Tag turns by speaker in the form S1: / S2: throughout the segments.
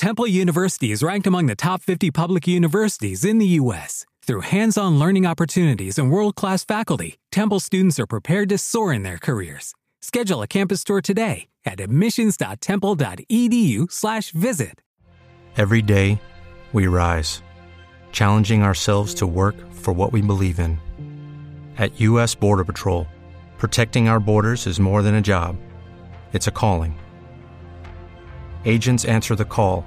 S1: Temple University is ranked among the top 50 public universities in the U.S. Through hands on learning opportunities and world class faculty, Temple students are prepared to soar in their careers. Schedule a campus tour today at admissions.temple.edu/slash visit.
S2: Every day, we rise, challenging ourselves to work for what we believe in. At U.S. Border Patrol, protecting our borders is more than a job, it's a calling. Agents answer the call,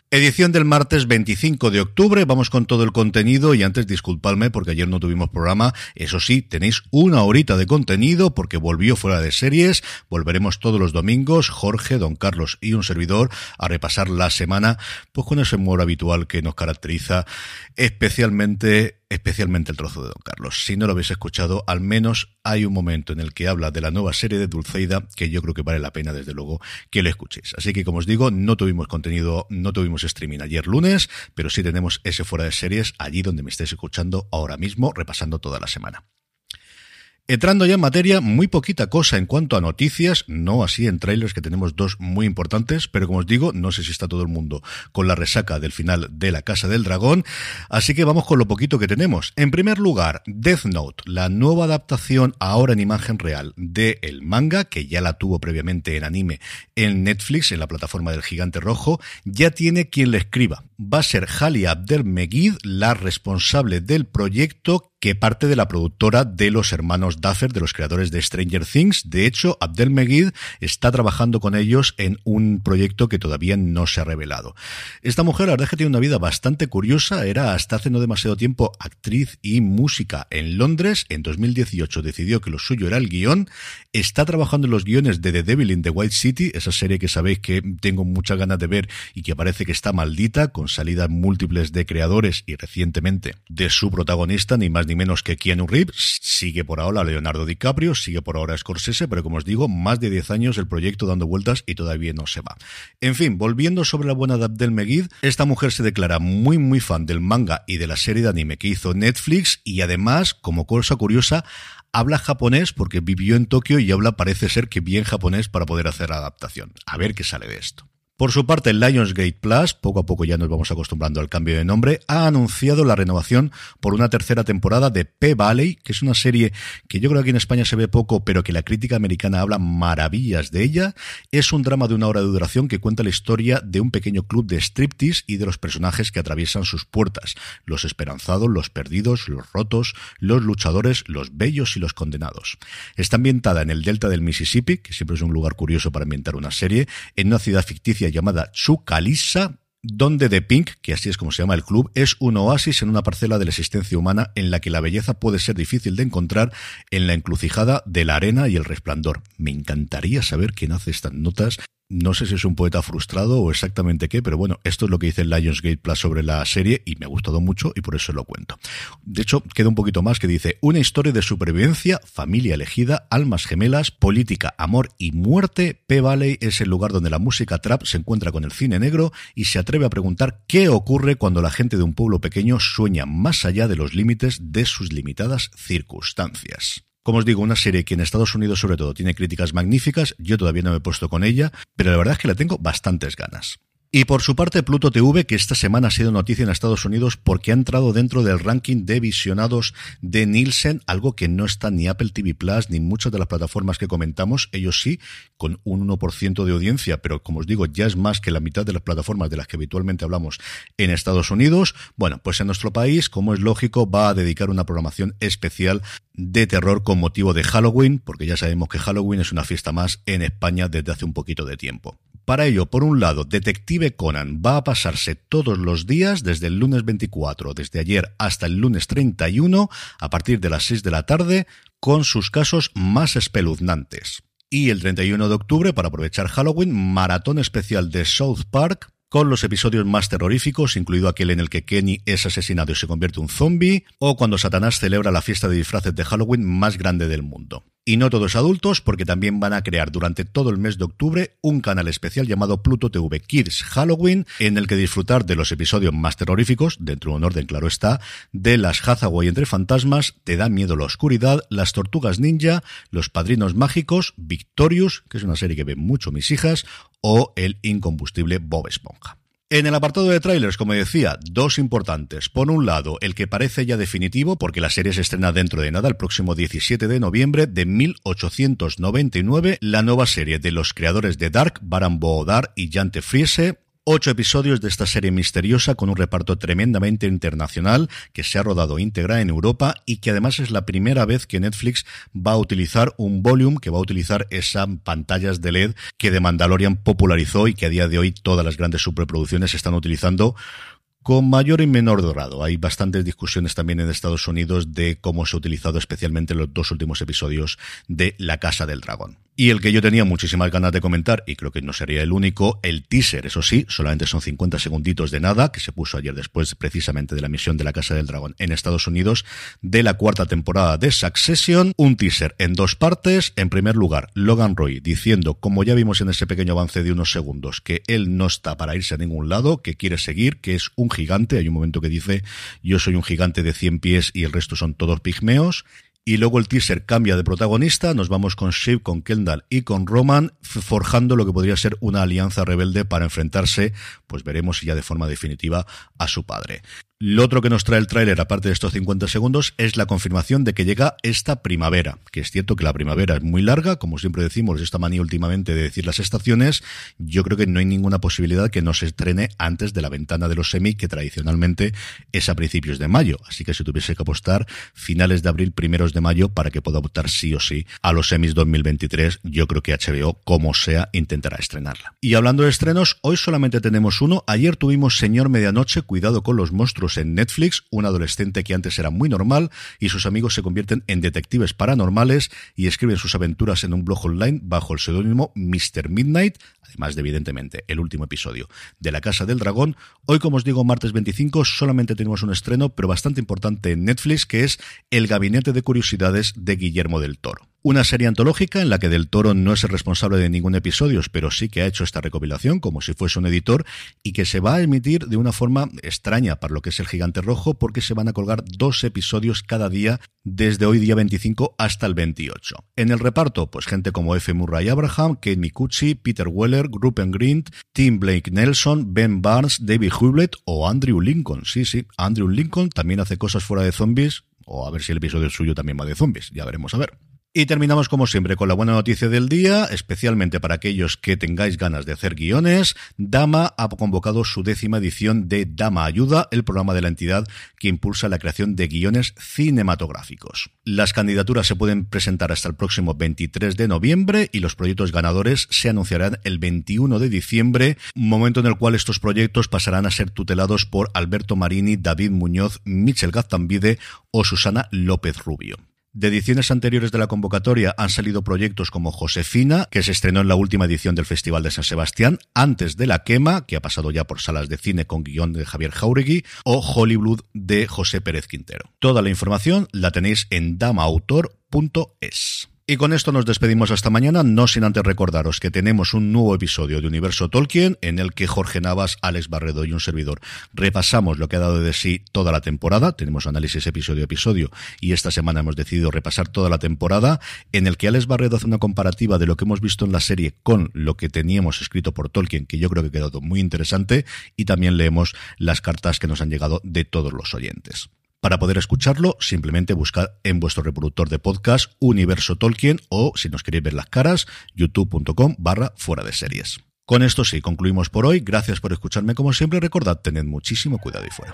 S3: Edición del martes 25 de octubre, vamos con todo el contenido. Y antes disculpadme porque ayer no tuvimos programa, eso sí, tenéis una horita de contenido porque volvió fuera de series, volveremos todos los domingos, Jorge, Don Carlos y un servidor a repasar la semana, pues con ese humor habitual que nos caracteriza especialmente especialmente el trozo de Don Carlos. Si no lo habéis escuchado, al menos hay un momento en el que habla de la nueva serie de Dulceida que yo creo que vale la pena, desde luego, que lo escuchéis. Así que, como os digo, no tuvimos contenido, no tuvimos streaming ayer lunes, pero sí tenemos ese fuera de series allí donde me estáis escuchando ahora mismo, repasando toda la semana. Entrando ya en materia, muy poquita cosa en cuanto a noticias, no así en trailers que tenemos dos muy importantes, pero como os digo, no sé si está todo el mundo con la resaca del final de La Casa del Dragón, así que vamos con lo poquito que tenemos. En primer lugar, Death Note, la nueva adaptación ahora en imagen real de el manga, que ya la tuvo previamente en anime en Netflix, en la plataforma del Gigante Rojo, ya tiene quien le escriba. Va a ser Hali Abdel Megid, la responsable del proyecto que parte de la productora de los hermanos Duffer, de los creadores de Stranger Things. De hecho, Abdel Megid está trabajando con ellos en un proyecto que todavía no se ha revelado. Esta mujer, la verdad es que tiene una vida bastante curiosa. Era hasta hace no demasiado tiempo actriz y música en Londres. En 2018 decidió que lo suyo era el guion. Está trabajando en los guiones de The Devil in the White City, esa serie que sabéis que tengo muchas ganas de ver y que parece que está maldita, con salidas múltiples de creadores y recientemente de su protagonista, ni más ni menos que Keanu Reeves. Sigue por ahora Leonardo DiCaprio, sigue por ahora Scorsese, pero como os digo, más de 10 años el proyecto dando vueltas y todavía no se va. En fin, volviendo sobre la buena de Abdel Megid, esta mujer se declara muy muy fan del manga y de la serie de anime que hizo Netflix y además, como cosa curiosa, habla japonés porque vivió en Tokio y habla parece ser que bien japonés para poder hacer la adaptación. A ver qué sale de esto. Por su parte, Lionsgate Plus, poco a poco ya nos vamos acostumbrando al cambio de nombre, ha anunciado la renovación por una tercera temporada de P-Valley, que es una serie que yo creo que aquí en España se ve poco, pero que la crítica americana habla maravillas de ella. Es un drama de una hora de duración que cuenta la historia de un pequeño club de striptease y de los personajes que atraviesan sus puertas. Los esperanzados, los perdidos, los rotos, los luchadores, los bellos y los condenados. Está ambientada en el delta del Mississippi, que siempre es un lugar curioso para ambientar una serie, en una ciudad ficticia llamada Chucalissa, donde The Pink, que así es como se llama el club, es un oasis en una parcela de la existencia humana en la que la belleza puede ser difícil de encontrar en la encrucijada de la arena y el resplandor. Me encantaría saber quién hace estas notas no sé si es un poeta frustrado o exactamente qué, pero bueno, esto es lo que dice Lionsgate Plus sobre la serie y me ha gustado mucho y por eso lo cuento. De hecho, queda un poquito más que dice, una historia de supervivencia, familia elegida, almas gemelas, política, amor y muerte. P-Valley es el lugar donde la música trap se encuentra con el cine negro y se atreve a preguntar qué ocurre cuando la gente de un pueblo pequeño sueña más allá de los límites de sus limitadas circunstancias. Como os digo, una serie que en Estados Unidos sobre todo tiene críticas magníficas, yo todavía no me he puesto con ella, pero la verdad es que la tengo bastantes ganas. Y por su parte, Pluto TV, que esta semana ha sido noticia en Estados Unidos porque ha entrado dentro del ranking de visionados de Nielsen, algo que no está ni Apple TV Plus ni muchas de las plataformas que comentamos, ellos sí, con un 1% de audiencia, pero como os digo, ya es más que la mitad de las plataformas de las que habitualmente hablamos en Estados Unidos. Bueno, pues en nuestro país, como es lógico, va a dedicar una programación especial de terror con motivo de Halloween, porque ya sabemos que Halloween es una fiesta más en España desde hace un poquito de tiempo. Para ello, por un lado, Detective Conan va a pasarse todos los días, desde el lunes 24, desde ayer hasta el lunes 31, a partir de las 6 de la tarde, con sus casos más espeluznantes. Y el 31 de octubre, para aprovechar Halloween, maratón especial de South Park, con los episodios más terroríficos, incluido aquel en el que Kenny es asesinado y se convierte en un zombie, o cuando Satanás celebra la fiesta de disfraces de Halloween más grande del mundo. Y no todos adultos, porque también van a crear durante todo el mes de octubre un canal especial llamado Pluto TV Kids Halloween, en el que disfrutar de los episodios más terroríficos, dentro de un orden claro está, de las Hathaway entre fantasmas, Te da miedo la oscuridad, Las Tortugas Ninja, Los Padrinos Mágicos, Victorious, que es una serie que ven mucho mis hijas, o el incombustible Bob Esponja. En el apartado de trailers, como decía, dos importantes. Por un lado, el que parece ya definitivo, porque la serie se estrena dentro de nada, el próximo 17 de noviembre de 1899, la nueva serie de los creadores de Dark, Baran Boodar y Jante Friese, Ocho episodios de esta serie misteriosa con un reparto tremendamente internacional que se ha rodado íntegra en Europa y que además es la primera vez que Netflix va a utilizar un volume que va a utilizar esas pantallas de LED que The Mandalorian popularizó y que a día de hoy todas las grandes superproducciones están utilizando con mayor y menor dorado. Hay bastantes discusiones también en Estados Unidos de cómo se ha utilizado especialmente los dos últimos episodios de La Casa del Dragón. Y el que yo tenía muchísimas ganas de comentar, y creo que no sería el único, el teaser, eso sí, solamente son 50 segunditos de nada, que se puso ayer después precisamente de la misión de la Casa del Dragón en Estados Unidos, de la cuarta temporada de Succession, un teaser en dos partes. En primer lugar, Logan Roy diciendo, como ya vimos en ese pequeño avance de unos segundos, que él no está para irse a ningún lado, que quiere seguir, que es un gigante. Hay un momento que dice, yo soy un gigante de 100 pies y el resto son todos pigmeos. Y luego el teaser cambia de protagonista, nos vamos con Shiv, con Kendall y con Roman, forjando lo que podría ser una alianza rebelde para enfrentarse, pues veremos ya de forma definitiva, a su padre. Lo otro que nos trae el tráiler, aparte de estos 50 segundos, es la confirmación de que llega esta primavera, que es cierto que la primavera es muy larga, como siempre decimos, esta manía últimamente de decir las estaciones, yo creo que no hay ninguna posibilidad que no se estrene antes de la ventana de los semi, que tradicionalmente es a principios de mayo, así que si tuviese que apostar, finales de abril, primeros de mayo, para que pueda optar sí o sí a los semis 2023, yo creo que HBO, como sea, intentará estrenarla. Y hablando de estrenos, hoy solamente tenemos uno, ayer tuvimos Señor Medianoche, cuidado con los monstruos en Netflix, un adolescente que antes era muy normal y sus amigos se convierten en detectives paranormales y escriben sus aventuras en un blog online bajo el seudónimo Mr. Midnight, además de evidentemente el último episodio de La Casa del Dragón. Hoy, como os digo, martes 25, solamente tenemos un estreno, pero bastante importante en Netflix, que es El Gabinete de Curiosidades de Guillermo del Toro. Una serie antológica en la que Del Toro no es el responsable de ningún episodio, pero sí que ha hecho esta recopilación como si fuese un editor y que se va a emitir de una forma extraña para lo que es el Gigante Rojo porque se van a colgar dos episodios cada día desde hoy día 25 hasta el 28. En el reparto, pues gente como F. Murray Abraham, Kate Micucci, Peter Weller, Rupen Grint, Tim Blake Nelson, Ben Barnes, David Hewlett o Andrew Lincoln. Sí, sí, Andrew Lincoln también hace cosas fuera de zombies o a ver si el episodio suyo también va de zombies, ya veremos a ver. Y terminamos como siempre con la buena noticia del día, especialmente para aquellos que tengáis ganas de hacer guiones. Dama ha convocado su décima edición de Dama Ayuda, el programa de la entidad que impulsa la creación de guiones cinematográficos. Las candidaturas se pueden presentar hasta el próximo 23 de noviembre y los proyectos ganadores se anunciarán el 21 de diciembre, momento en el cual estos proyectos pasarán a ser tutelados por Alberto Marini, David Muñoz, Michel Gaztambide o Susana López Rubio. De ediciones anteriores de la convocatoria han salido proyectos como Josefina, que se estrenó en la última edición del Festival de San Sebastián, antes de La Quema, que ha pasado ya por salas de cine con guion de Javier Jauregui, o Hollywood de José Pérez Quintero. Toda la información la tenéis en damaautor.es. Y con esto nos despedimos hasta mañana, no sin antes recordaros que tenemos un nuevo episodio de Universo Tolkien en el que Jorge Navas, Alex Barredo y un servidor repasamos lo que ha dado de sí toda la temporada. Tenemos análisis episodio a episodio y esta semana hemos decidido repasar toda la temporada en el que Alex Barredo hace una comparativa de lo que hemos visto en la serie con lo que teníamos escrito por Tolkien, que yo creo que ha quedado muy interesante y también leemos las cartas que nos han llegado de todos los oyentes. Para poder escucharlo, simplemente buscad en vuestro reproductor de podcast Universo Tolkien o, si nos queréis ver las caras, youtube.com barra fuera de series. Con esto sí, concluimos por hoy. Gracias por escucharme como siempre. Recordad, tened muchísimo cuidado y fuera.